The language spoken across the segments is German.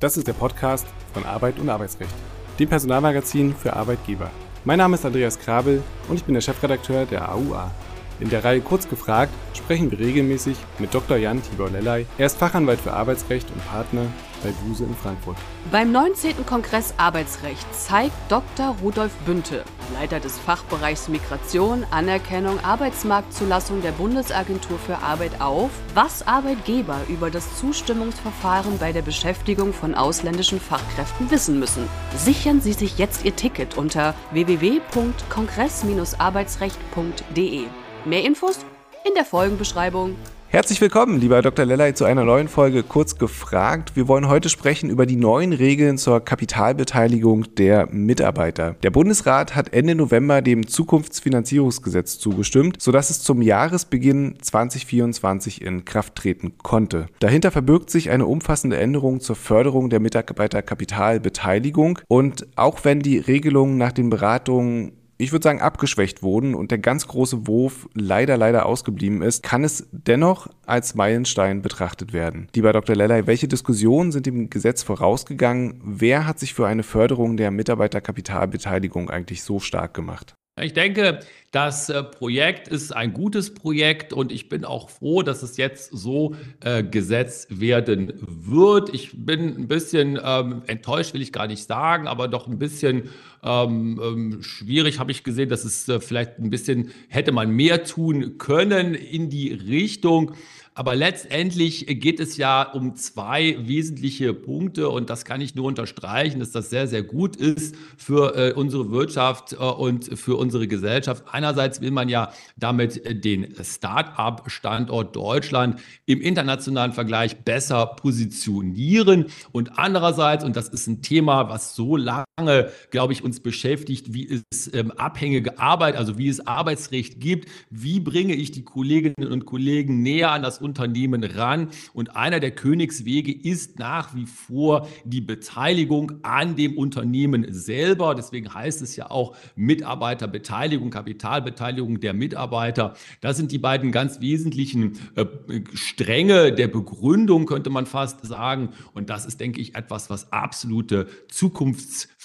Das ist der Podcast von Arbeit und Arbeitsrecht, dem Personalmagazin für Arbeitgeber. Mein Name ist Andreas Krabel und ich bin der Chefredakteur der AUA. In der Reihe Kurz gefragt sprechen wir regelmäßig mit Dr. Jan Tibor Lellay. Er ist Fachanwalt für Arbeitsrecht und Partner bei Buse in Frankfurt. Beim 19. Kongress Arbeitsrecht zeigt Dr. Rudolf Bünte, Leiter des Fachbereichs Migration, Anerkennung, Arbeitsmarktzulassung der Bundesagentur für Arbeit auf, was Arbeitgeber über das Zustimmungsverfahren bei der Beschäftigung von ausländischen Fachkräften wissen müssen. Sichern Sie sich jetzt Ihr Ticket unter www.kongress-arbeitsrecht.de. Mehr Infos in der Folgenbeschreibung. Herzlich willkommen, lieber Dr. Lellay, zu einer neuen Folge Kurz gefragt. Wir wollen heute sprechen über die neuen Regeln zur Kapitalbeteiligung der Mitarbeiter. Der Bundesrat hat Ende November dem Zukunftsfinanzierungsgesetz zugestimmt, sodass es zum Jahresbeginn 2024 in Kraft treten konnte. Dahinter verbirgt sich eine umfassende Änderung zur Förderung der Mitarbeiterkapitalbeteiligung und auch wenn die Regelungen nach den Beratungen ich würde sagen, abgeschwächt wurden und der ganz große Wurf leider, leider ausgeblieben ist, kann es dennoch als Meilenstein betrachtet werden. Lieber Dr. Lellay, welche Diskussionen sind dem Gesetz vorausgegangen? Wer hat sich für eine Förderung der Mitarbeiterkapitalbeteiligung eigentlich so stark gemacht? Ich denke, das äh, Projekt ist ein gutes Projekt und ich bin auch froh, dass es jetzt so äh, gesetzt werden wird. Ich bin ein bisschen ähm, enttäuscht, will ich gar nicht sagen, aber doch ein bisschen ähm, ähm, schwierig habe ich gesehen, dass es äh, vielleicht ein bisschen hätte man mehr tun können in die Richtung. Aber letztendlich geht es ja um zwei wesentliche Punkte und das kann ich nur unterstreichen, dass das sehr, sehr gut ist für äh, unsere Wirtschaft äh, und für unsere Gesellschaft. Einerseits will man ja damit äh, den Start-up-Standort Deutschland im internationalen Vergleich besser positionieren und andererseits, und das ist ein Thema, was so lange, glaube ich, uns beschäftigt, wie es ähm, abhängige Arbeit, also wie es Arbeitsrecht gibt, wie bringe ich die Kolleginnen und Kollegen näher an das Unternehmen ran. Und einer der Königswege ist nach wie vor die Beteiligung an dem Unternehmen selber. Deswegen heißt es ja auch Mitarbeiterbeteiligung, Kapitalbeteiligung der Mitarbeiter. Das sind die beiden ganz wesentlichen äh, Stränge der Begründung, könnte man fast sagen. Und das ist, denke ich, etwas, was absolute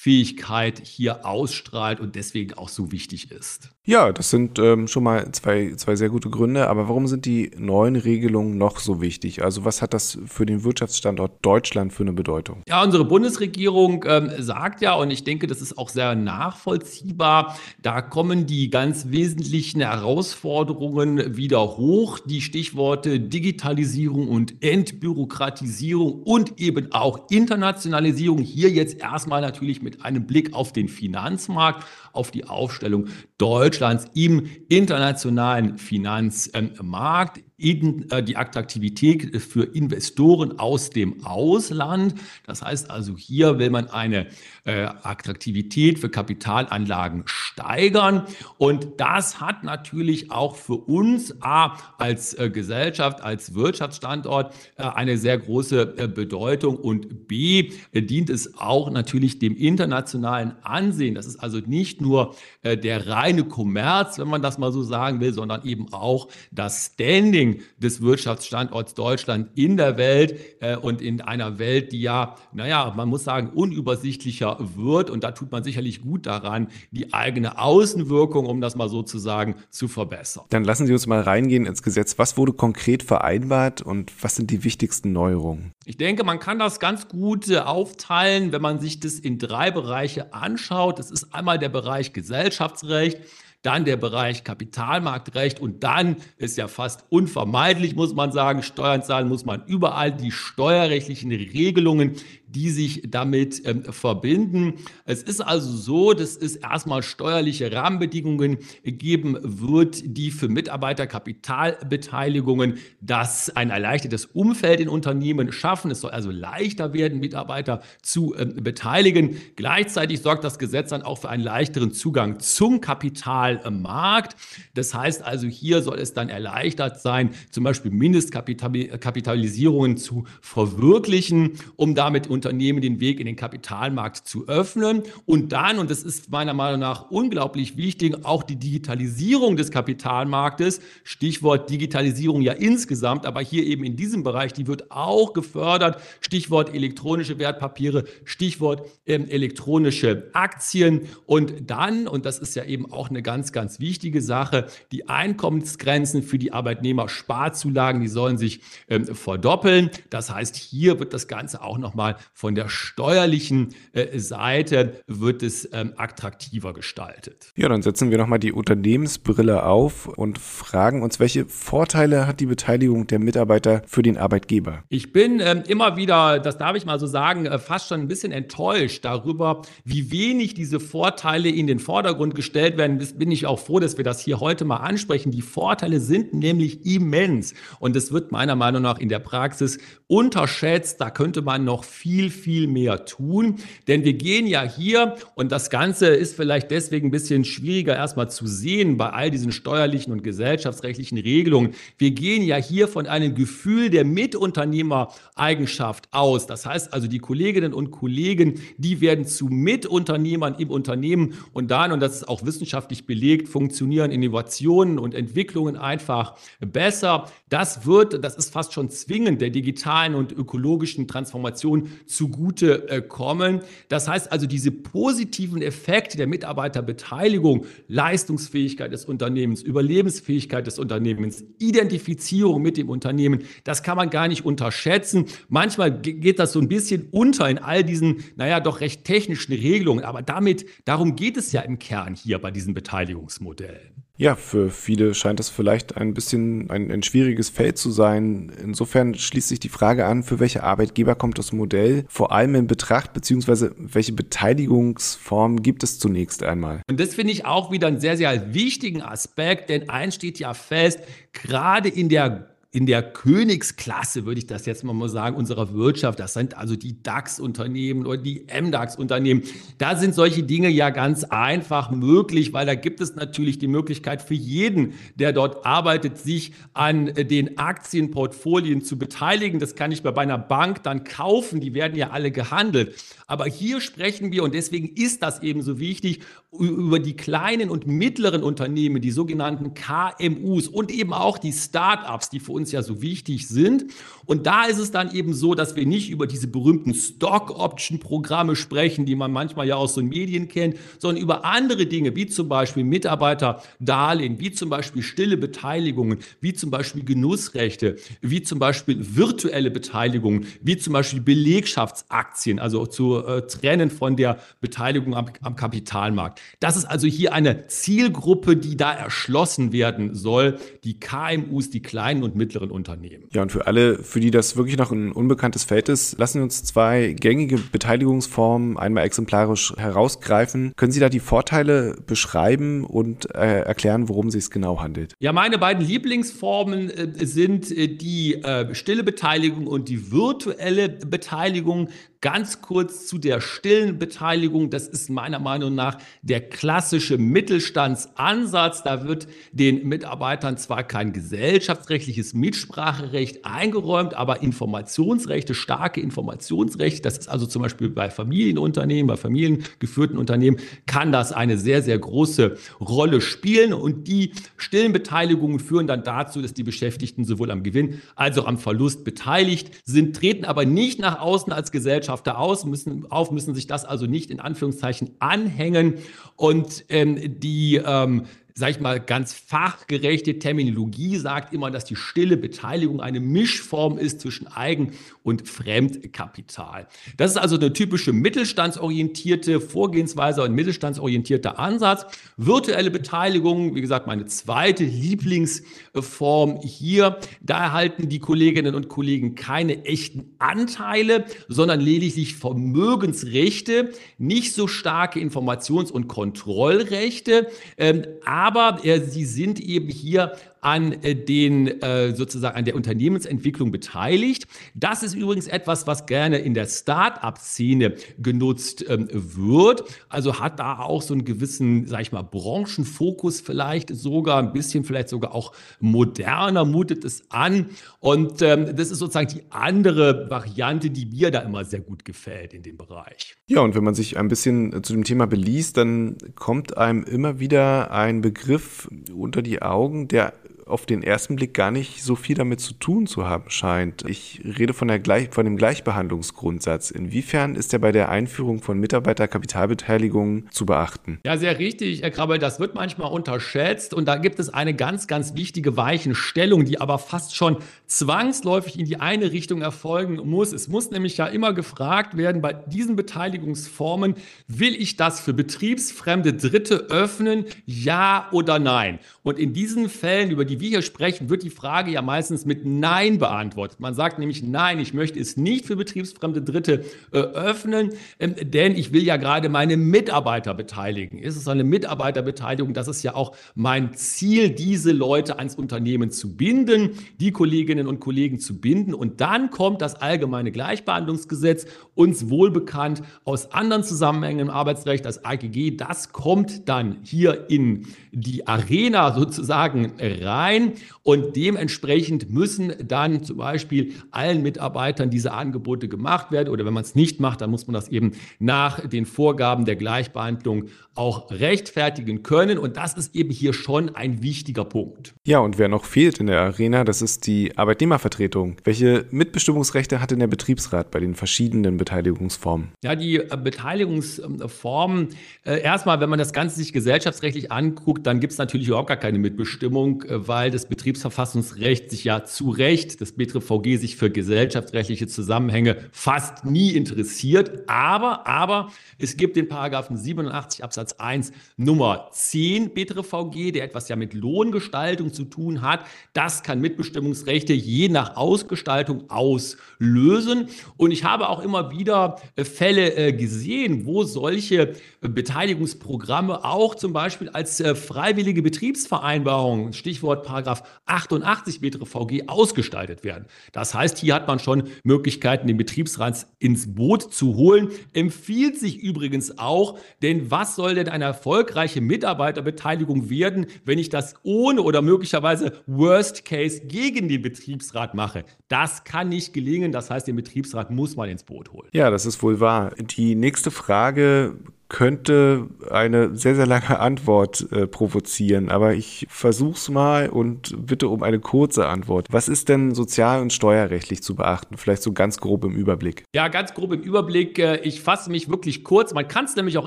Zukunftsfähigkeit hier ausstrahlt und deswegen auch so wichtig ist. Ja, das sind ähm, schon mal zwei, zwei sehr gute Gründe. Aber warum sind die neuen Regelungen noch so wichtig? Also was hat das für den Wirtschaftsstandort Deutschland für eine Bedeutung? Ja, unsere Bundesregierung ähm, sagt ja, und ich denke, das ist auch sehr nachvollziehbar, da kommen die ganz wesentlichen Herausforderungen wieder hoch. Die Stichworte Digitalisierung und Entbürokratisierung und eben auch Internationalisierung. Hier jetzt erstmal natürlich mit einem Blick auf den Finanzmarkt, auf die Aufstellung. Deutschlands im internationalen Finanzmarkt in, äh, die Attraktivität für Investoren aus dem Ausland. Das heißt also, hier will man eine äh, Attraktivität für Kapitalanlagen steigern. Und das hat natürlich auch für uns als äh, Gesellschaft, als Wirtschaftsstandort äh, eine sehr große äh, Bedeutung und B, äh, dient es auch natürlich dem internationalen Ansehen. Das ist also nicht nur der reine Kommerz, wenn man das mal so sagen will, sondern eben auch das Standing Ranking des Wirtschaftsstandorts Deutschland in der Welt äh, und in einer Welt, die ja, naja, man muss sagen, unübersichtlicher wird. Und da tut man sicherlich gut daran, die eigene Außenwirkung, um das mal so zu sagen, zu verbessern. Dann lassen Sie uns mal reingehen ins Gesetz. Was wurde konkret vereinbart und was sind die wichtigsten Neuerungen? Ich denke, man kann das ganz gut äh, aufteilen, wenn man sich das in drei Bereiche anschaut. Das ist einmal der Bereich Gesellschaftsrecht dann der Bereich Kapitalmarktrecht und dann ist ja fast unvermeidlich, muss man sagen, Steuern zahlen muss man überall. Die steuerrechtlichen Regelungen, die sich damit ähm, verbinden. Es ist also so, dass es erstmal steuerliche Rahmenbedingungen geben wird, die für Mitarbeiterkapitalbeteiligungen das ein erleichtertes Umfeld in Unternehmen schaffen. Es soll also leichter werden, Mitarbeiter zu ähm, beteiligen. Gleichzeitig sorgt das Gesetz dann auch für einen leichteren Zugang zum Kapitalmarkt. Das heißt also, hier soll es dann erleichtert sein, zum Beispiel Mindestkapitalisierungen zu verwirklichen, um damit Unternehmen den Weg in den Kapitalmarkt zu öffnen. Und dann, und das ist meiner Meinung nach unglaublich wichtig, auch die Digitalisierung des Kapitalmarktes, Stichwort Digitalisierung ja insgesamt, aber hier eben in diesem Bereich, die wird auch gefördert, Stichwort elektronische Wertpapiere, Stichwort ähm, elektronische Aktien. Und dann, und das ist ja eben auch eine ganz, ganz wichtige Sache, die Einkommensgrenzen für die Arbeitnehmer-Sparzulagen, die sollen sich ähm, verdoppeln. Das heißt, hier wird das Ganze auch nochmal von der steuerlichen äh, Seite wird es ähm, attraktiver gestaltet. Ja, dann setzen wir nochmal die Unternehmensbrille auf und fragen uns, welche Vorteile hat die Beteiligung der Mitarbeiter für den Arbeitgeber? Ich bin ähm, immer wieder, das darf ich mal so sagen, äh, fast schon ein bisschen enttäuscht darüber, wie wenig diese Vorteile in den Vordergrund gestellt werden. Das bin ich auch froh, dass wir das hier heute mal ansprechen. Die Vorteile sind nämlich immens und es wird meiner Meinung nach in der Praxis unterschätzt. Da könnte man noch viel, viel mehr tun, denn wir gehen ja hier und das Ganze ist vielleicht deswegen ein bisschen schwieriger erstmal zu sehen bei all diesen steuerlichen und gesellschaftsrechtlichen Regelungen. Wir gehen ja hier von einem Gefühl der Mitunternehmereigenschaft aus. Das heißt also, die Kolleginnen und Kollegen, die werden zu Mitunternehmern im Unternehmen und dann, und das ist auch wissenschaftlich belegt, funktionieren Innovationen und Entwicklungen einfach besser. Das wird, das ist fast schon zwingend der digitalen und ökologischen Transformation zugute äh, kommen. Das heißt also, diese positiven Effekte der Mitarbeiterbeteiligung, Leistungsfähigkeit des Unternehmens, Überlebensfähigkeit des Unternehmens, Identifizierung mit dem Unternehmen, das kann man gar nicht unterschätzen. Manchmal geht das so ein bisschen unter in all diesen, naja, doch recht technischen Regelungen. Aber damit, darum geht es ja im Kern hier bei diesen Beteiligungsmodellen. Ja, für viele scheint das vielleicht ein bisschen ein, ein, schwieriges Feld zu sein. Insofern schließt sich die Frage an, für welche Arbeitgeber kommt das Modell vor allem in Betracht, beziehungsweise welche Beteiligungsformen gibt es zunächst einmal? Und das finde ich auch wieder einen sehr, sehr wichtigen Aspekt, denn eins steht ja fest, gerade in der in der Königsklasse, würde ich das jetzt mal sagen, unserer Wirtschaft. Das sind also die DAX-Unternehmen oder die MDAX-Unternehmen. Da sind solche Dinge ja ganz einfach möglich, weil da gibt es natürlich die Möglichkeit für jeden, der dort arbeitet, sich an den Aktienportfolien zu beteiligen. Das kann ich bei einer Bank dann kaufen. Die werden ja alle gehandelt. Aber hier sprechen wir, und deswegen ist das eben so wichtig, über die kleinen und mittleren Unternehmen, die sogenannten KMUs und eben auch die Start-ups, die für uns ja so wichtig sind. Und da ist es dann eben so, dass wir nicht über diese berühmten Stock-Option-Programme sprechen, die man manchmal ja aus so Medien kennt, sondern über andere Dinge, wie zum Beispiel Mitarbeiterdarlehen, wie zum Beispiel stille Beteiligungen, wie zum Beispiel Genussrechte, wie zum Beispiel virtuelle Beteiligungen, wie zum Beispiel Belegschaftsaktien, also zu äh, trennen von der Beteiligung am, am Kapitalmarkt. Das ist also hier eine Zielgruppe, die da erschlossen werden soll, die KMUs, die kleinen und mittleren Unternehmen. Ja, und für alle, für die das wirklich noch ein unbekanntes Feld ist, lassen wir uns zwei gängige Beteiligungsformen einmal exemplarisch herausgreifen. Können Sie da die Vorteile beschreiben und äh, erklären, worum es sich genau handelt? Ja, meine beiden Lieblingsformen äh, sind äh, die äh, stille Beteiligung und die virtuelle Beteiligung. Ganz kurz zu der stillen Beteiligung. Das ist meiner Meinung nach der klassische Mittelstandsansatz. Da wird den Mitarbeitern zwar kein gesellschaftsrechtliches Mitspracherecht eingeräumt, aber Informationsrechte, starke Informationsrechte, das ist also zum Beispiel bei Familienunternehmen, bei familiengeführten Unternehmen, kann das eine sehr, sehr große Rolle spielen. Und die stillen Beteiligungen führen dann dazu, dass die Beschäftigten sowohl am Gewinn als auch am Verlust beteiligt sind, treten aber nicht nach außen als Gesellschaft Gesellschafter aus, müssen, auf, müssen sich das also nicht in Anführungszeichen anhängen. Und ähm, die ähm, sag ich mal, ganz fachgerechte Terminologie sagt immer, dass die stille Beteiligung eine Mischform ist zwischen Eigen- und Fremdkapital. Das ist also eine typische mittelstandsorientierte Vorgehensweise und mittelstandsorientierter Ansatz. Virtuelle Beteiligung, wie gesagt, meine zweite Lieblingsform hier. Da erhalten die Kolleginnen und Kollegen keine echten Anteile, sondern lediglich Vermögensrechte, nicht so starke Informations- und Kontrollrechte. Ähm, aber äh, sie sind eben hier an äh, den äh, sozusagen an der Unternehmensentwicklung beteiligt. Das ist übrigens etwas, was gerne in der Start-up-Szene genutzt ähm, wird. Also hat da auch so einen gewissen, sag ich mal, Branchenfokus vielleicht sogar ein bisschen vielleicht sogar auch moderner mutet es an. Und ähm, das ist sozusagen die andere Variante, die mir da immer sehr gut gefällt in dem Bereich. Ja, und wenn man sich ein bisschen zu dem Thema beliest, dann kommt einem immer wieder ein Begriff unter die Augen, der auf den ersten Blick gar nicht so viel damit zu tun zu haben scheint. Ich rede von, der Gleich von dem Gleichbehandlungsgrundsatz. Inwiefern ist der bei der Einführung von Mitarbeiterkapitalbeteiligung zu beachten? Ja, sehr richtig, Herr Krabbel. Das wird manchmal unterschätzt und da gibt es eine ganz, ganz wichtige Weichenstellung, die aber fast schon zwangsläufig in die eine Richtung erfolgen muss. Es muss nämlich ja immer gefragt werden, bei diesen Beteiligungsformen, will ich das für betriebsfremde Dritte öffnen, ja oder nein? Und in diesen Fällen, über die wir hier sprechen, wird die Frage ja meistens mit Nein beantwortet. Man sagt nämlich Nein, ich möchte es nicht für betriebsfremde Dritte äh, öffnen, ähm, denn ich will ja gerade meine Mitarbeiter beteiligen. Ist es eine Mitarbeiterbeteiligung? Das ist ja auch mein Ziel, diese Leute ans Unternehmen zu binden, die Kolleginnen und Kollegen zu binden. Und dann kommt das allgemeine Gleichbehandlungsgesetz, uns wohlbekannt aus anderen Zusammenhängen im Arbeitsrecht, das AGG, das kommt dann hier in die Arena sozusagen rein rein und dementsprechend müssen dann zum Beispiel allen Mitarbeitern diese Angebote gemacht werden oder wenn man es nicht macht, dann muss man das eben nach den Vorgaben der Gleichbehandlung auch rechtfertigen können und das ist eben hier schon ein wichtiger Punkt. Ja, und wer noch fehlt in der Arena, das ist die Arbeitnehmervertretung. Welche Mitbestimmungsrechte hat denn der Betriebsrat bei den verschiedenen Beteiligungsformen? Ja, die äh, Beteiligungsformen, äh, erstmal, wenn man das Ganze sich gesellschaftsrechtlich anguckt, dann gibt es natürlich überhaupt gar keine Mitbestimmung, äh, weil das Betriebsverfassungsrecht sich ja zu Recht, das BTVG sich für gesellschaftsrechtliche Zusammenhänge fast nie interessiert. Aber, aber es gibt den Paragraphen 87 Absatz 1 Nummer 10 BTVG, der etwas ja mit Lohngestaltung zu tun hat. Das kann Mitbestimmungsrechte je nach Ausgestaltung auslösen. Und ich habe auch immer wieder äh, Fälle äh, gesehen, wo solche Beteiligungsprogramme auch zum Beispiel als freiwillige Betriebsvereinbarung, Stichwort Paragraph 88 BTVG ausgestaltet werden. Das heißt, hier hat man schon Möglichkeiten, den Betriebsrat ins Boot zu holen. Empfiehlt sich übrigens auch, denn was soll denn eine erfolgreiche Mitarbeiterbeteiligung werden, wenn ich das ohne oder möglicherweise Worst Case gegen den Betriebsrat mache? Das kann nicht gelingen. Das heißt, den Betriebsrat muss man ins Boot holen. Ja, das ist wohl wahr. Die nächste Frage könnte eine sehr, sehr lange Antwort äh, provozieren, aber ich versuch's mal und bitte um eine kurze Antwort. Was ist denn sozial- und steuerrechtlich zu beachten? Vielleicht so ganz grob im Überblick. Ja, ganz grob im Überblick. Äh, ich fasse mich wirklich kurz. Man kann es nämlich auch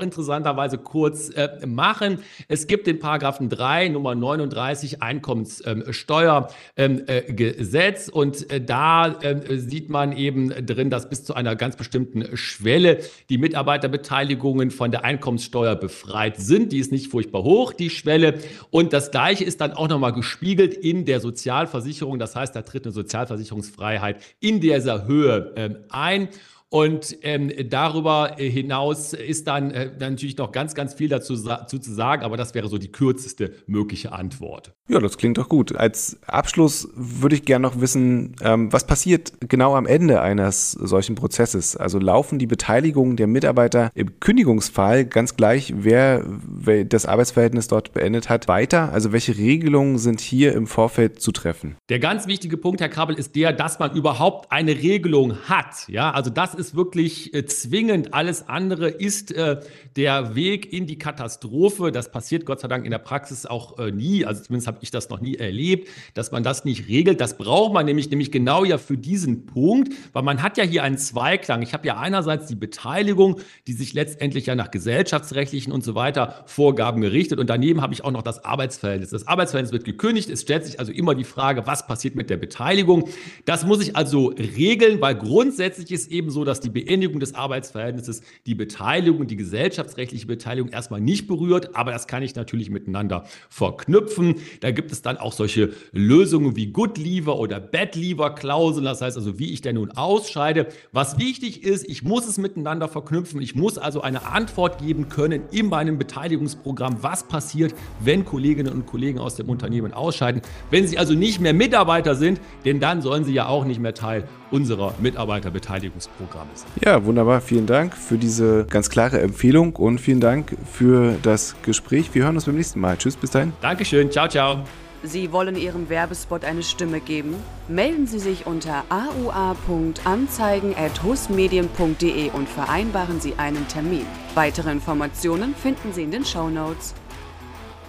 interessanterweise kurz äh, machen. Es gibt den Paragraphen 3, Nummer 39, Einkommenssteuergesetz ähm, äh, und äh, da äh, sieht man eben drin, dass bis zu einer ganz bestimmten Schwelle die Mitarbeiterbeteiligungen von der Einkommenssteuer befreit sind. Die ist nicht furchtbar hoch, die Schwelle. Und das Gleiche ist dann auch nochmal gespiegelt in der Sozialversicherung. Das heißt, da tritt eine Sozialversicherungsfreiheit in dieser Höhe ähm, ein. Und ähm, darüber hinaus ist dann, äh, natürlich noch ganz, ganz viel dazu, dazu, zu sagen, aber das wäre so die kürzeste mögliche Antwort. Ja, das klingt doch gut. Als Abschluss würde ich gerne noch wissen, ähm, was passiert genau am Ende eines solchen Prozesses? Also laufen die Beteiligungen der Mitarbeiter im Kündigungsfall ganz gleich, wer, wer das Arbeitsverhältnis dort beendet hat, weiter? Also welche Regelungen sind hier im Vorfeld zu treffen? Der ganz wichtige Punkt, Herr Krabbel, ist der, dass man überhaupt eine Regelung hat. Ja, also das ist ist wirklich äh, zwingend. Alles andere ist äh, der Weg in die Katastrophe. Das passiert Gott sei Dank in der Praxis auch äh, nie. Also zumindest habe ich das noch nie erlebt, dass man das nicht regelt. Das braucht man nämlich, nämlich genau ja für diesen Punkt, weil man hat ja hier einen Zweiklang. Ich habe ja einerseits die Beteiligung, die sich letztendlich ja nach gesellschaftsrechtlichen und so weiter Vorgaben gerichtet und daneben habe ich auch noch das Arbeitsverhältnis. Das Arbeitsverhältnis wird gekündigt. Es stellt sich also immer die Frage, was passiert mit der Beteiligung. Das muss ich also regeln, weil grundsätzlich ist eben so, dass dass die Beendigung des Arbeitsverhältnisses die Beteiligung, die gesellschaftsrechtliche Beteiligung erstmal nicht berührt, aber das kann ich natürlich miteinander verknüpfen. Da gibt es dann auch solche Lösungen wie Good Leaver oder Bad Leaver Klauseln, das heißt also, wie ich denn nun ausscheide. Was wichtig ist, ich muss es miteinander verknüpfen. Ich muss also eine Antwort geben können in meinem Beteiligungsprogramm, was passiert, wenn Kolleginnen und Kollegen aus dem Unternehmen ausscheiden. Wenn sie also nicht mehr Mitarbeiter sind, denn dann sollen sie ja auch nicht mehr Teil unserer Mitarbeiterbeteiligungsprogramme sein. Ja, wunderbar. Vielen Dank für diese ganz klare Empfehlung und vielen Dank für das Gespräch. Wir hören uns beim nächsten Mal. Tschüss, bis dahin. Dankeschön. Ciao, ciao. Sie wollen Ihrem Werbespot eine Stimme geben? Melden Sie sich unter aua.anzeigen.hostmedien.de und vereinbaren Sie einen Termin. Weitere Informationen finden Sie in den Show Notes.